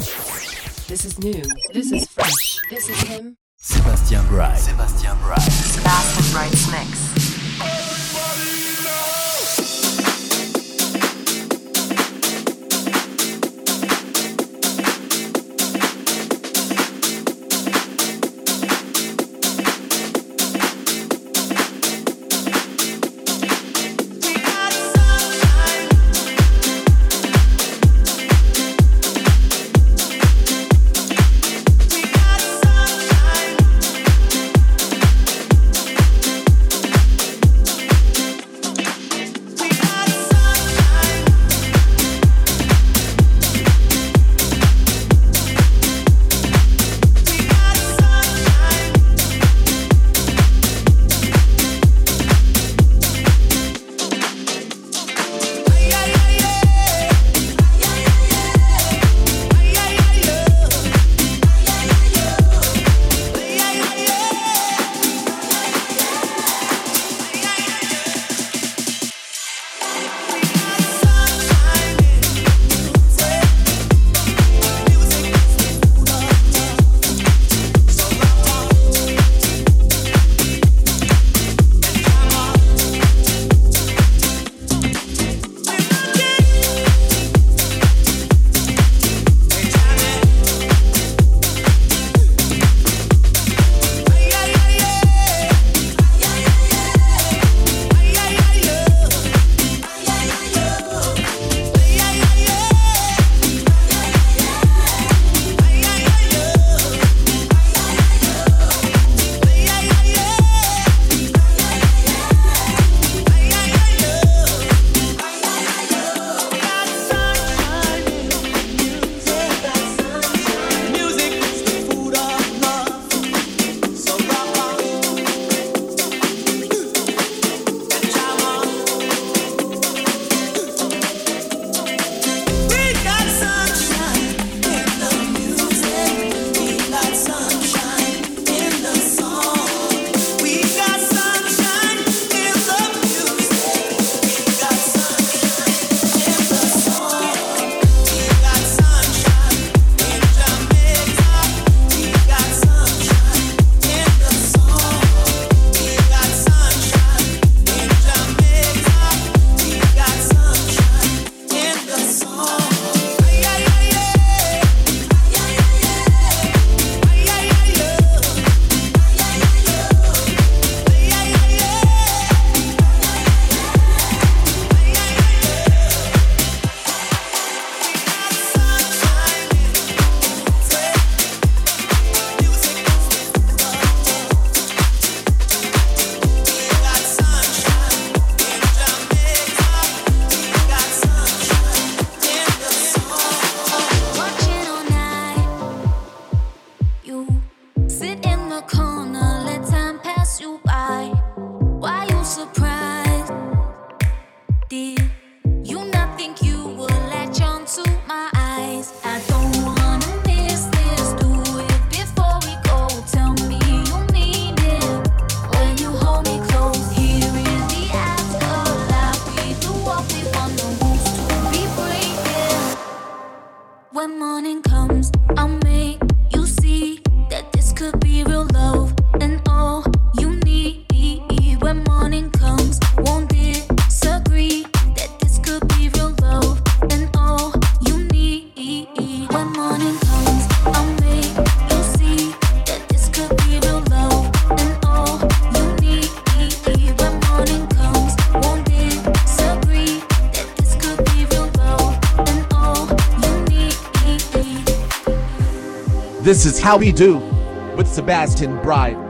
This is new. This is fresh. This is him. Sébastien Bright. Sébastien Bright. Sebastian Bright's mix. How We Do with Sebastian Bright.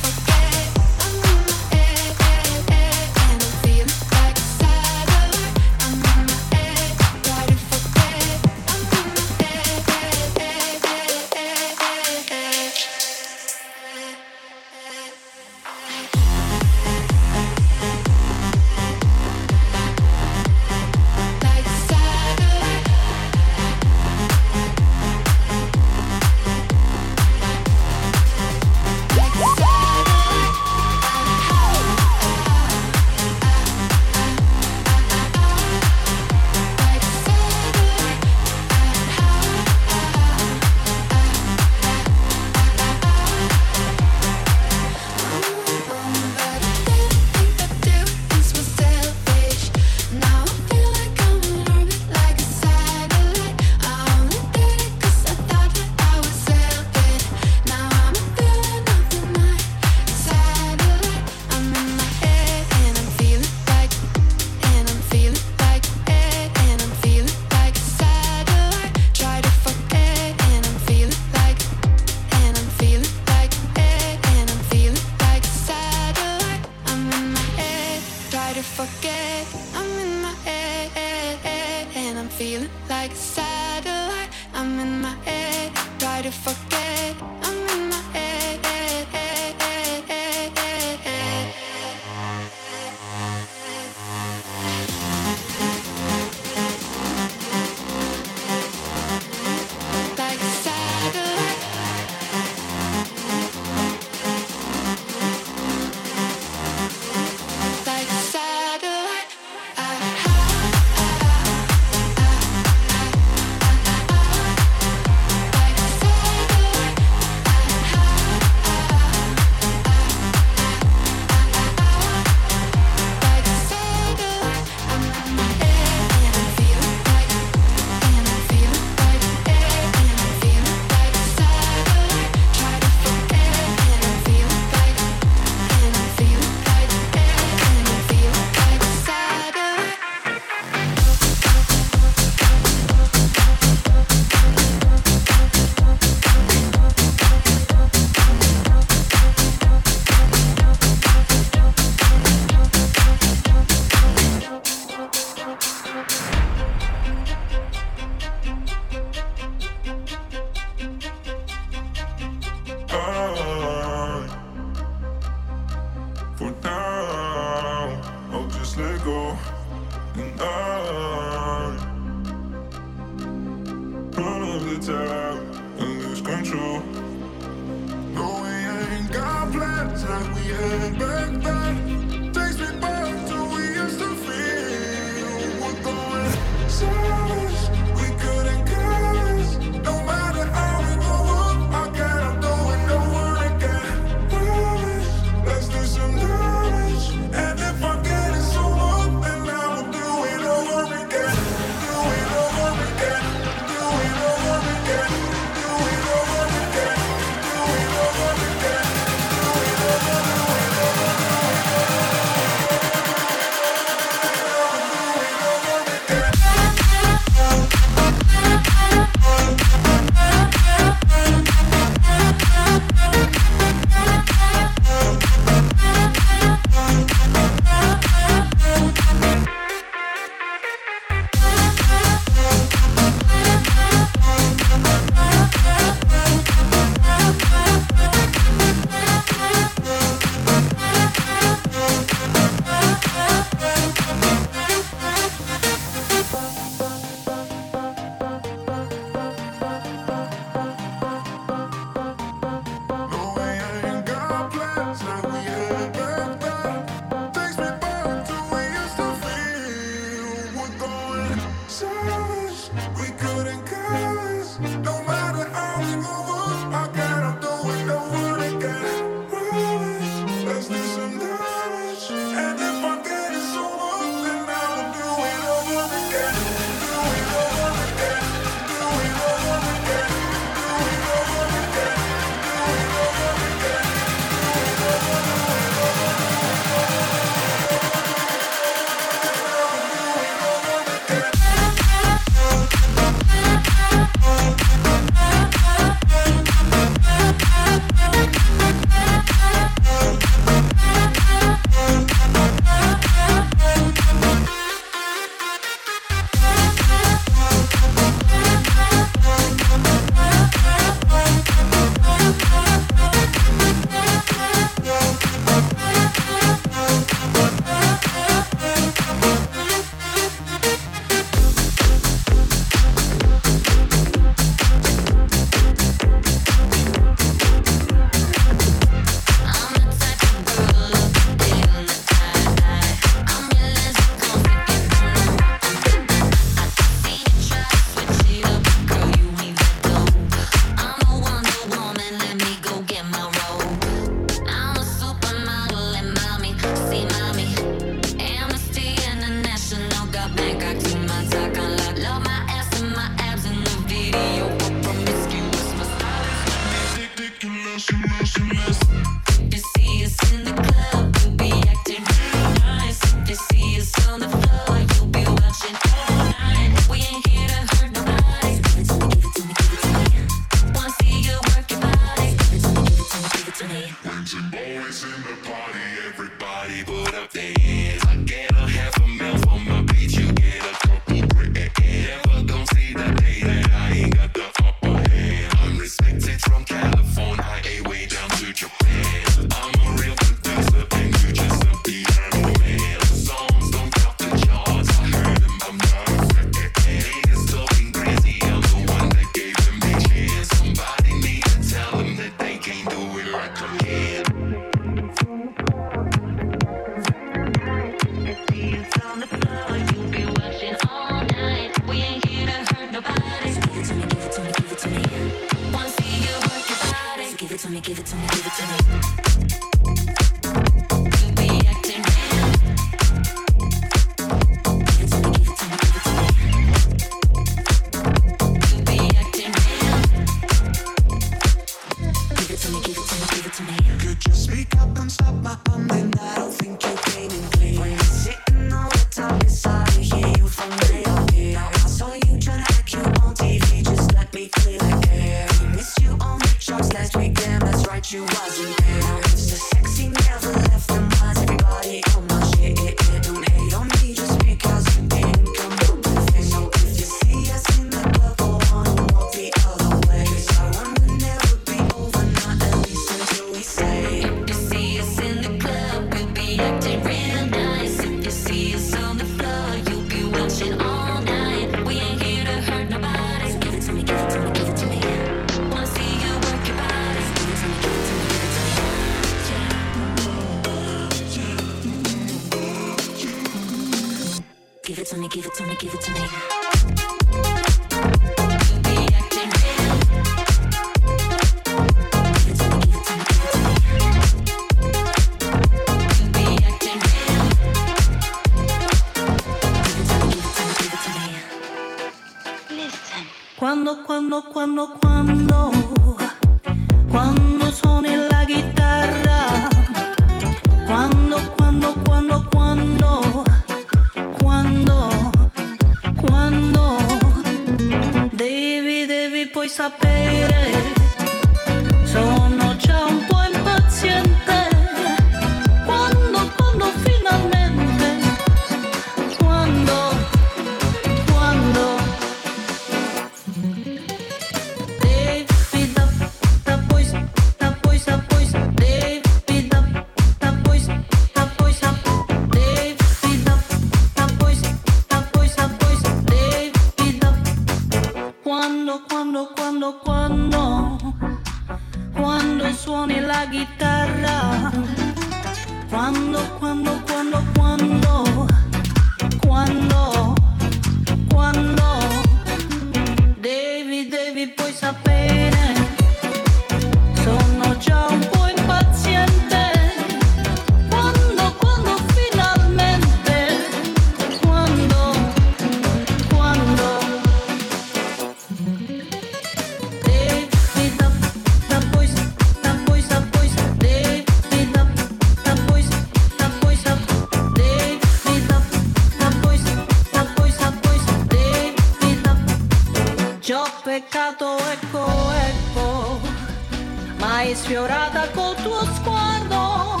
ma è sfiorata col tuo sguardo,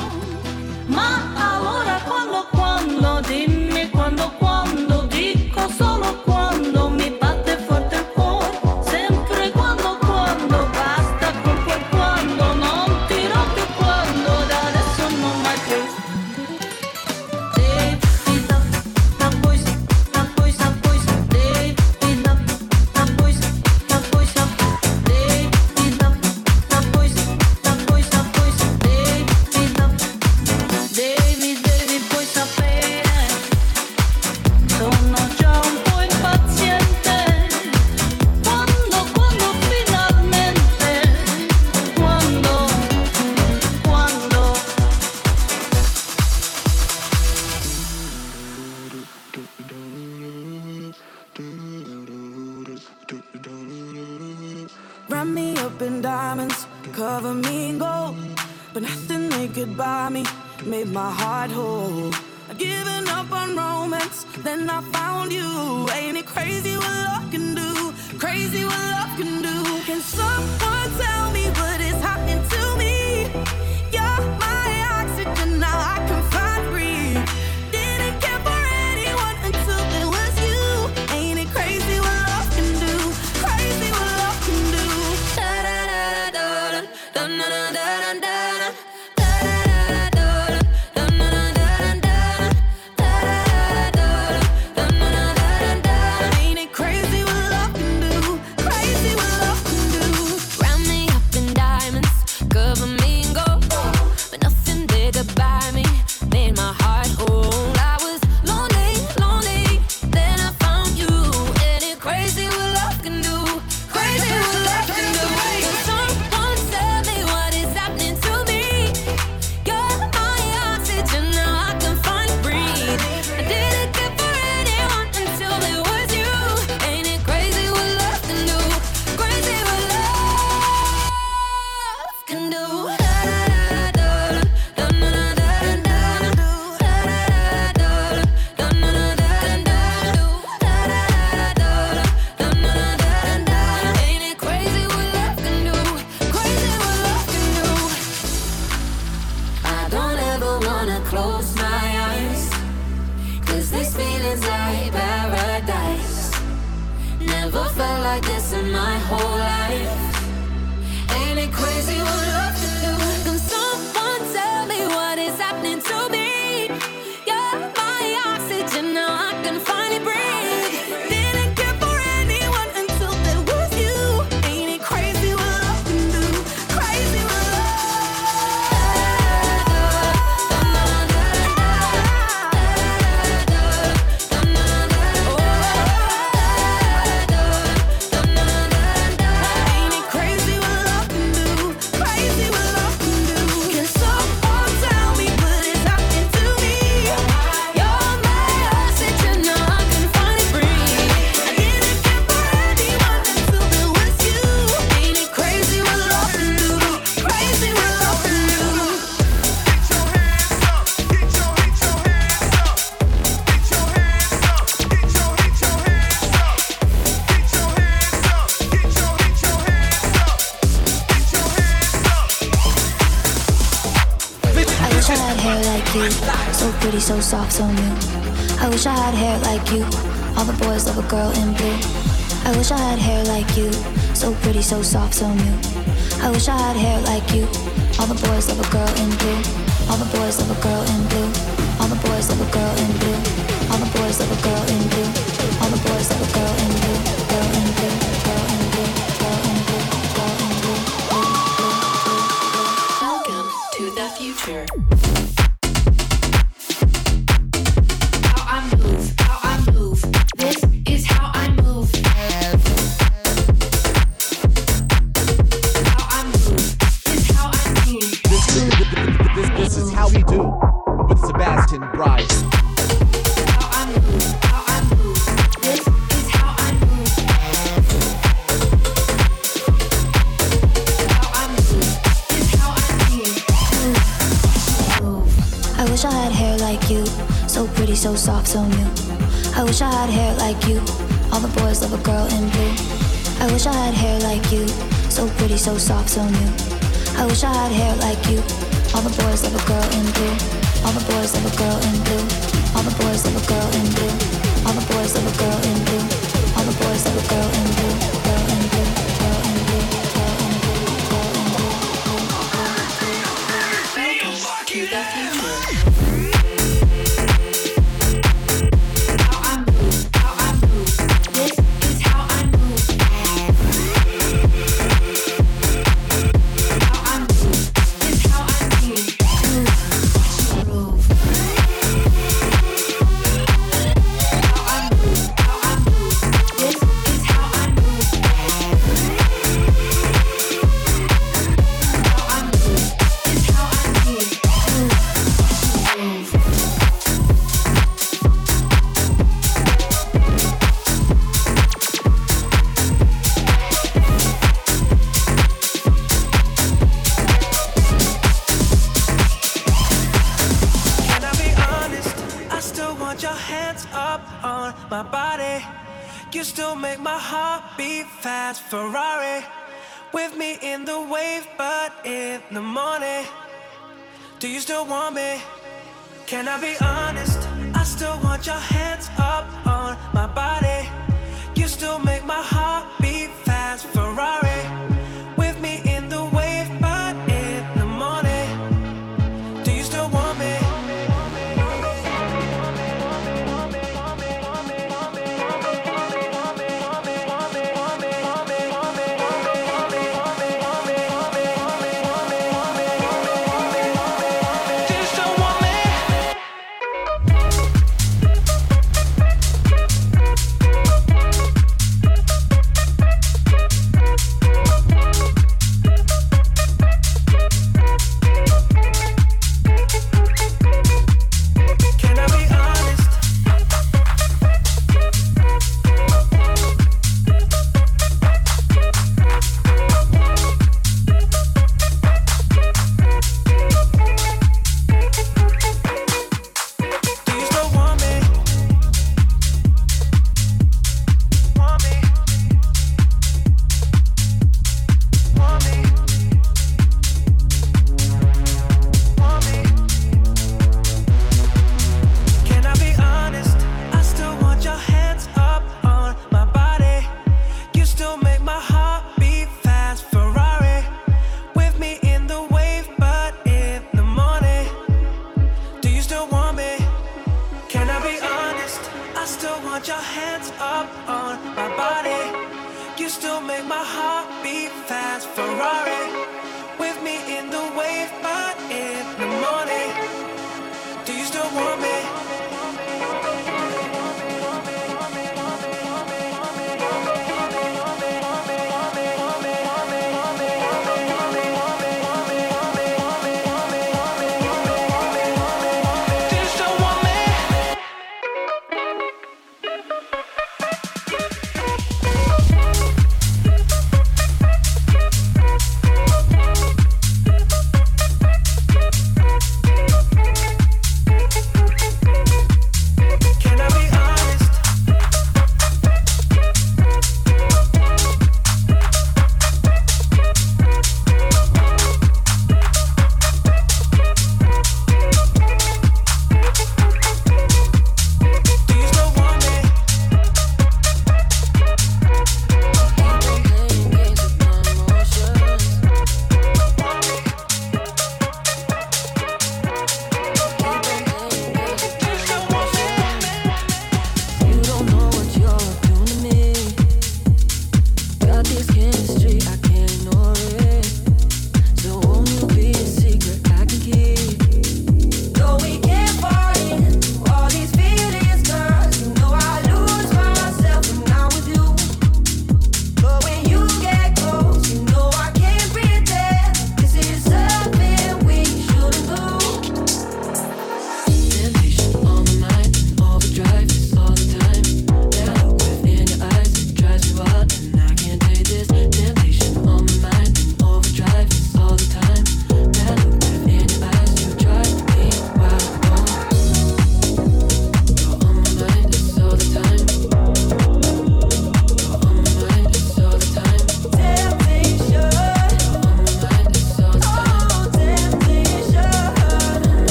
ma giving up on romance. Then I found you. Ain't it crazy what love can do? Crazy what love can do. Can someone tell me what is happening? so new. I wish I had hair like you. All the boys love a girl in blue. I wish I had hair like you. So pretty, so soft, so new. I wish I had hair like you. All the boys love a girl in blue. All the boys love a girl in blue. All the boys love a girl in blue. All the boys love a girl in blue. All the boys love a girl in blue.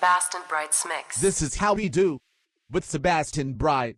Sebastian Bright's mix. This is how we do with Sebastian Bright.